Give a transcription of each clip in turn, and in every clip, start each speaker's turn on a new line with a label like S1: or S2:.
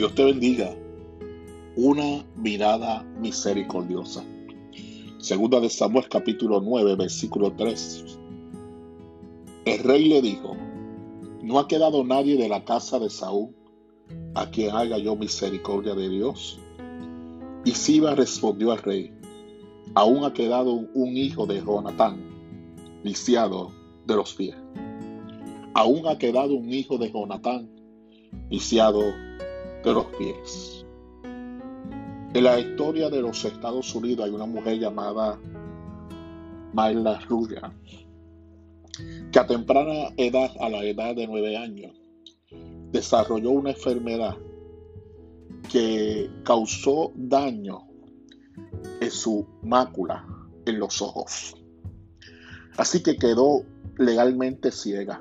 S1: Dios te bendiga. Una mirada misericordiosa. Segunda de Samuel capítulo 9, versículo 3. El rey le dijo, no ha quedado nadie de la casa de Saúl a quien haga yo misericordia de Dios. Y Siba respondió al rey, aún ha quedado un hijo de Jonatán, lisiado de los pies. Aún ha quedado un hijo de Jonatán, lisiado de los pies. En la historia de los Estados Unidos hay una mujer llamada Mayla Ruya, que a temprana edad, a la edad de nueve años, desarrolló una enfermedad que causó daño en su mácula, en los ojos. Así que quedó legalmente ciega.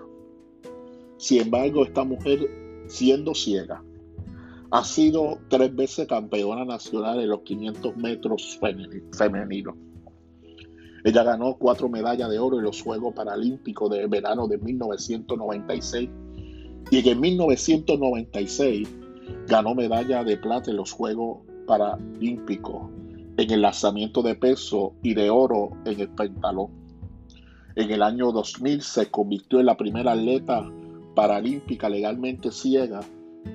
S1: Sin embargo, esta mujer, siendo ciega, ha sido tres veces campeona nacional en los 500 metros femeninos. Ella ganó cuatro medallas de oro en los Juegos Paralímpicos de verano de 1996 y en 1996 ganó medalla de plata en los Juegos Paralímpicos en el lanzamiento de peso y de oro en el pentalón. En el año 2000 se convirtió en la primera atleta paralímpica legalmente ciega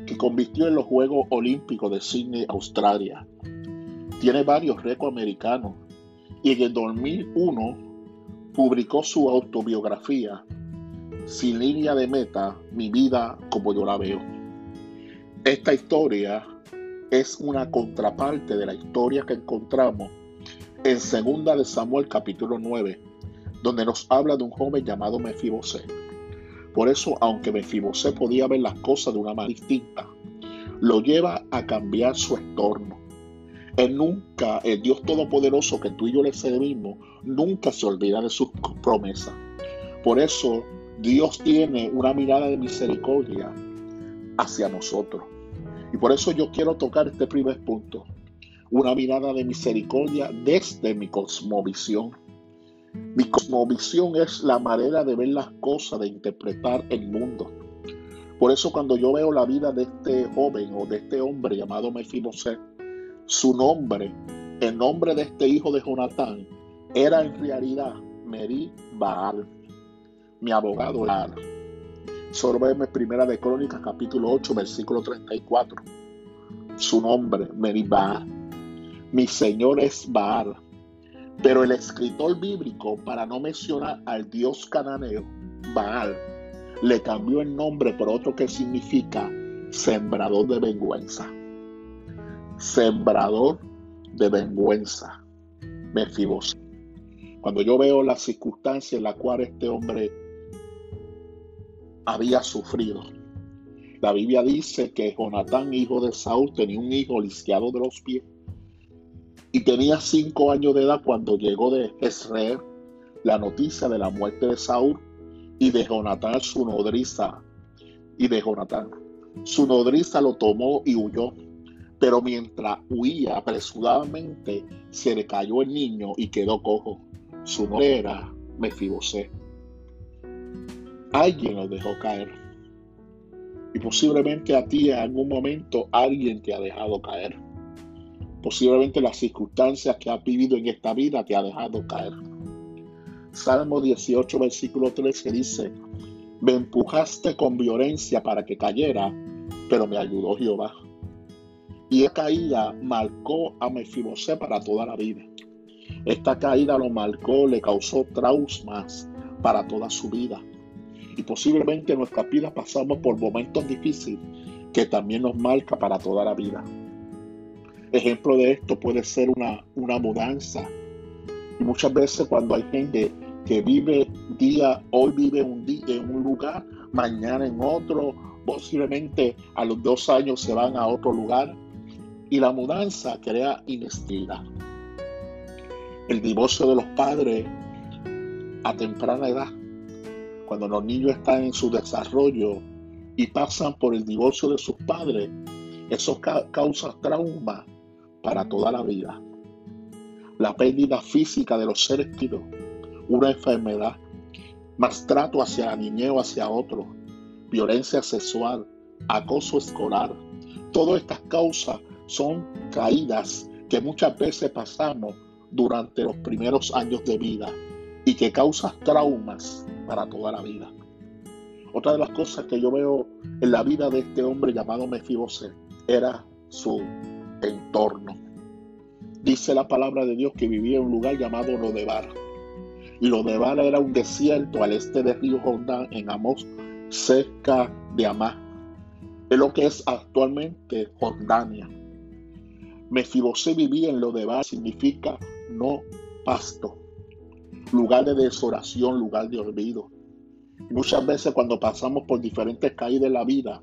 S1: que convirtió en los Juegos Olímpicos de Sydney, Australia. Tiene varios récords americanos y en el 2001 publicó su autobiografía Sin línea de meta, mi vida como yo la veo. Esta historia es una contraparte de la historia que encontramos en Segunda de Samuel capítulo 9, donde nos habla de un joven llamado Mefibosé por eso, aunque Mefibosé podía ver las cosas de una manera distinta, lo lleva a cambiar su entorno. Él nunca, el Dios Todopoderoso que tú y yo le servimos, nunca se olvida de sus promesas. Por eso Dios tiene una mirada de misericordia hacia nosotros. Y por eso yo quiero tocar este primer punto. Una mirada de misericordia desde mi cosmovisión. Mi cosmovisión es la manera de ver las cosas, de interpretar el mundo. Por eso cuando yo veo la vida de este joven o de este hombre llamado Mefiboset, su nombre, el nombre de este hijo de Jonatán, era en realidad Meri Baal, mi abogado Baal. Sorbeme primera de Crónicas capítulo 8 versículo 34. Su nombre, Meri Baal. Mi Señor es Baal. Pero el escritor bíblico, para no mencionar al dios cananeo, Baal, le cambió el nombre por otro que significa sembrador de vergüenza. Sembrador de vergüenza. Mefibos. Cuando yo veo las circunstancias en las cuales este hombre había sufrido, la Biblia dice que Jonatán, hijo de Saúl, tenía un hijo lisiado de los pies y tenía cinco años de edad cuando llegó de Israel la noticia de la muerte de Saúl y de Jonatán su nodriza. Y de Jonatán. Su nodriza lo tomó y huyó. Pero mientras huía apresuradamente, se le cayó el niño y quedó cojo. Su nombre era Mefibosé. Alguien lo dejó caer. Y posiblemente a ti en algún momento alguien te ha dejado caer. Posiblemente las circunstancias que has vivido en esta vida te ha dejado caer. Salmo 18, versículo 13 dice, me empujaste con violencia para que cayera, pero me ayudó Jehová. Y esta caída marcó a Mefibosé para toda la vida. Esta caída lo marcó, le causó traumas para toda su vida. Y posiblemente en nuestra vida pasamos por momentos difíciles que también nos marca para toda la vida. Ejemplo de esto puede ser una, una mudanza. Y muchas veces cuando hay gente que vive día, hoy vive un día en un lugar, mañana en otro, posiblemente a los dos años se van a otro lugar. Y la mudanza crea inestabilidad. El divorcio de los padres a temprana edad, cuando los niños están en su desarrollo y pasan por el divorcio de sus padres, eso causa trauma para toda la vida. La pérdida física de los seres queridos, una enfermedad, maltrato hacia la niñez o hacia otro, violencia sexual, acoso escolar, Todas estas causas son caídas que muchas veces pasamos durante los primeros años de vida y que causan traumas para toda la vida. Otra de las cosas que yo veo en la vida de este hombre llamado Mefibosé era su entorno. Dice la palabra de Dios que vivía en un lugar llamado Lodebar. Lodebar era un desierto al este del río Jordán en Amos, cerca de Amá. Es lo que es actualmente Jordania. Mefibosé vivía en Lodebar, significa no pasto, lugar de desolación, lugar de olvido. Muchas veces cuando pasamos por diferentes caídas de la vida,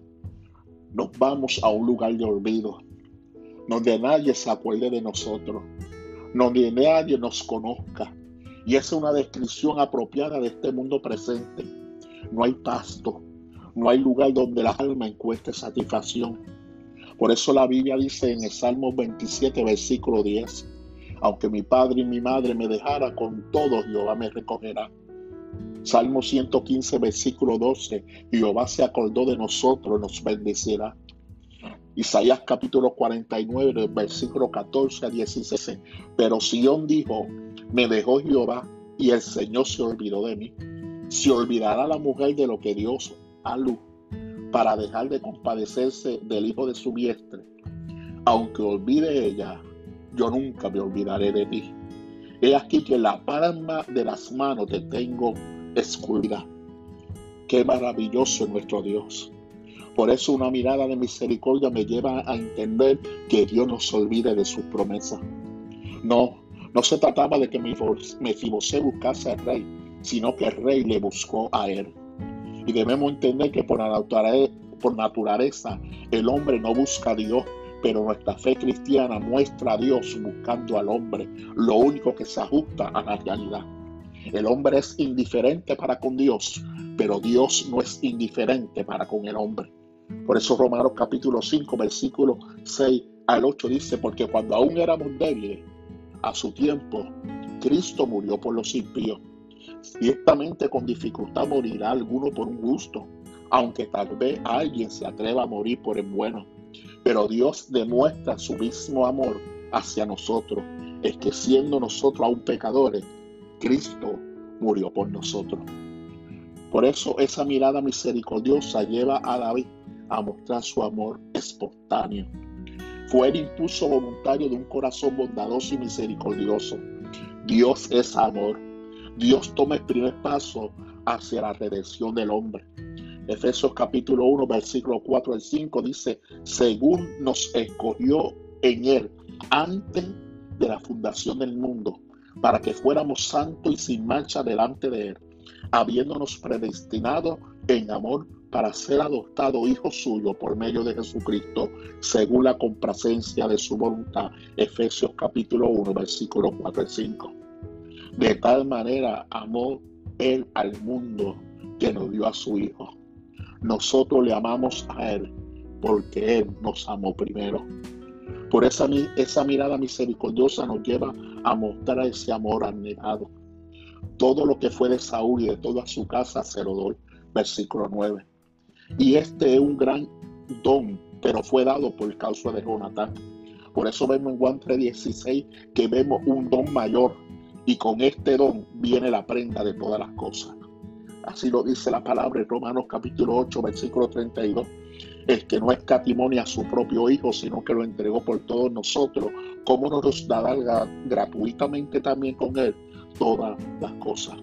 S1: nos vamos a un lugar de olvido, donde nadie se acuerde de nosotros, donde nadie nos conozca. Y es una descripción apropiada de este mundo presente. No hay pasto, no hay lugar donde la alma encuentre satisfacción. Por eso la Biblia dice en el Salmo 27, versículo 10, aunque mi padre y mi madre me dejara con todo, Jehová me recogerá. Salmo 115, versículo 12. Jehová se acordó de nosotros, nos bendecirá. Isaías capítulo 49, versículo 14 a 16. Pero Sión dijo, me dejó Jehová y el Señor se olvidó de mí. Se olvidará la mujer de lo que Dios ha luz para dejar de compadecerse del hijo de su vientre. Aunque olvide ella, yo nunca me olvidaré de ti. He aquí que la palma de las manos te tengo escurrida. Qué maravilloso es nuestro Dios. Por eso una mirada de misericordia me lleva a entender que Dios no se olvide de sus promesas. No, no se trataba de que Mefibosé buscase al rey, sino que el rey le buscó a él. Y debemos entender que por naturaleza el hombre no busca a Dios, pero nuestra fe cristiana muestra a Dios buscando al hombre, lo único que se ajusta a la realidad. El hombre es indiferente para con Dios, pero Dios no es indiferente para con el hombre. Por eso Romanos capítulo 5, versículo 6 al 8 dice, porque cuando aún éramos débiles, a su tiempo, Cristo murió por los impíos. Ciertamente con dificultad morirá alguno por un gusto, aunque tal vez alguien se atreva a morir por el bueno. Pero Dios demuestra su mismo amor hacia nosotros, es que siendo nosotros aún pecadores, Cristo murió por nosotros. Por eso esa mirada misericordiosa lleva a David a mostrar su amor espontáneo. Fue el impulso voluntario de un corazón bondadoso y misericordioso. Dios es amor. Dios toma el primer paso hacia la redención del hombre. Efesios capítulo 1, versículo 4 al 5 dice, según nos escogió en él antes de la fundación del mundo para que fuéramos santos y sin mancha delante de Él, habiéndonos predestinado en amor para ser adoptado hijo suyo por medio de Jesucristo, según la complacencia de su voluntad. Efesios capítulo 1, versículos 4 y 5. De tal manera amó Él al mundo que nos dio a su Hijo. Nosotros le amamos a Él porque Él nos amó primero. Por esa, esa mirada misericordiosa nos lleva a mostrar ese amor anhelado. Todo lo que fue de Saúl y de toda su casa doy. Versículo 9. Y este es un gran don, pero fue dado por causa de Jonatán. Por eso vemos en Juan 3:16 que vemos un don mayor y con este don viene la prenda de todas las cosas. Así lo dice la palabra en Romanos capítulo 8, versículo 32 es que no escatimó a su propio Hijo, sino que lo entregó por todos nosotros, ¿cómo no nos dará gratuitamente también con Él todas las cosas?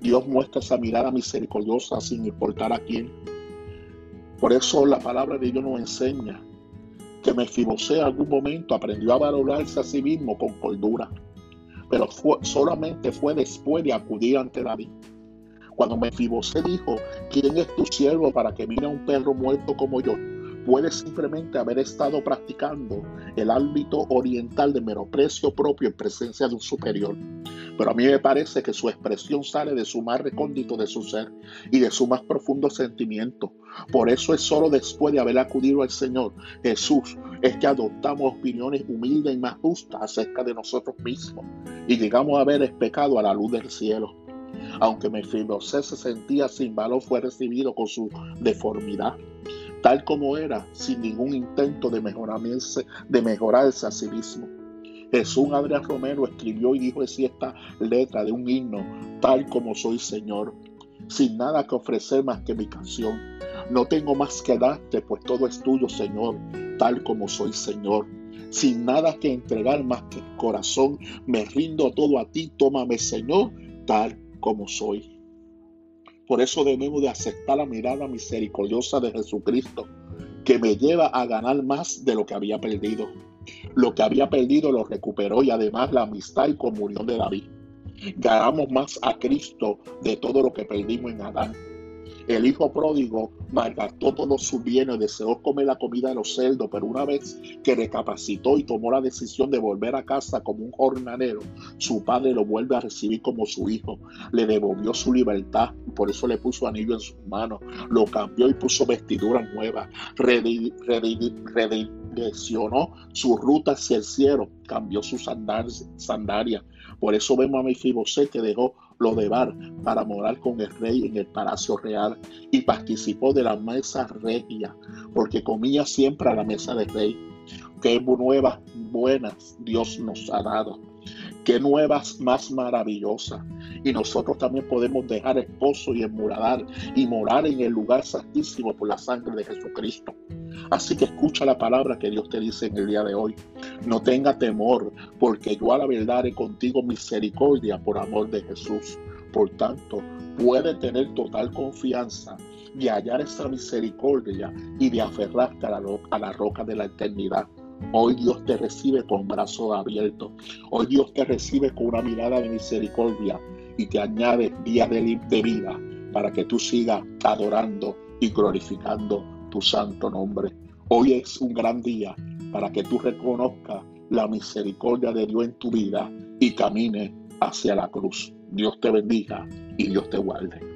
S1: Dios muestra esa mirada misericordiosa sin importar a quién. Por eso la palabra de Dios nos enseña que Mefibosé en algún momento aprendió a valorarse a sí mismo con cordura, pero solamente fue después de acudir ante David. Cuando Mefibosé dijo, ¿quién es tu siervo para que mire a un perro muerto como yo? Puede simplemente haber estado practicando el ámbito oriental de menosprecio propio en presencia de un superior. Pero a mí me parece que su expresión sale de su más recóndito de su ser y de su más profundo sentimiento. Por eso es solo después de haber acudido al Señor Jesús es que adoptamos opiniones humildes y más justas acerca de nosotros mismos y llegamos a ver el pecado a la luz del cielo. Aunque Mefibosé se sentía sin valor, fue recibido con su deformidad. tal como era, sin ningún intento de mejorarse, de mejorarse a sí mismo. Jesús Adrián Romero escribió y dijo así esta letra de un himno, tal como soy Señor, sin nada que ofrecer más que mi canción. No tengo más que darte, pues todo es tuyo, Señor, tal como soy Señor. Sin nada que entregar más que el corazón, me rindo todo a ti, tómame, Señor, tal como soy. Por eso debemos de aceptar la mirada misericordiosa de Jesucristo, que me lleva a ganar más de lo que había perdido. Lo que había perdido lo recuperó y además la amistad y comunión de David. Ganamos más a Cristo de todo lo que perdimos en Adán. El hijo pródigo malgastó todos sus bienes, deseó comer la comida de los cerdos, pero una vez que recapacitó y tomó la decisión de volver a casa como un jornalero, su padre lo vuelve a recibir como su hijo, le devolvió su libertad, por eso le puso anillo en sus manos, lo cambió y puso vestiduras nuevas, redireccionó su ruta hacia el cielo, cambió sus sandalias. Por eso vemos a Mefibosé que dejó lo de Bar para morar con el rey en el palacio real y participó de la mesa regia, porque comía siempre a la mesa del rey. Qué nuevas buenas Dios nos ha dado. Qué nuevas más maravillosas. Y nosotros también podemos dejar esposo y enmuradar y morar en el lugar santísimo por la sangre de Jesucristo. Así que escucha la palabra que Dios te dice en el día de hoy. No tenga temor, porque yo a la verdad haré contigo misericordia por amor de Jesús. Por tanto, puede tener total confianza de hallar esa misericordia y de aferrarte a la, a la roca de la eternidad. Hoy Dios te recibe con brazos abiertos. Hoy Dios te recibe con una mirada de misericordia y te añade días de, de vida para que tú sigas adorando y glorificando tu santo nombre. Hoy es un gran día para que tú reconozcas la misericordia de Dios en tu vida y camine hacia la cruz. Dios te bendiga y Dios te guarde.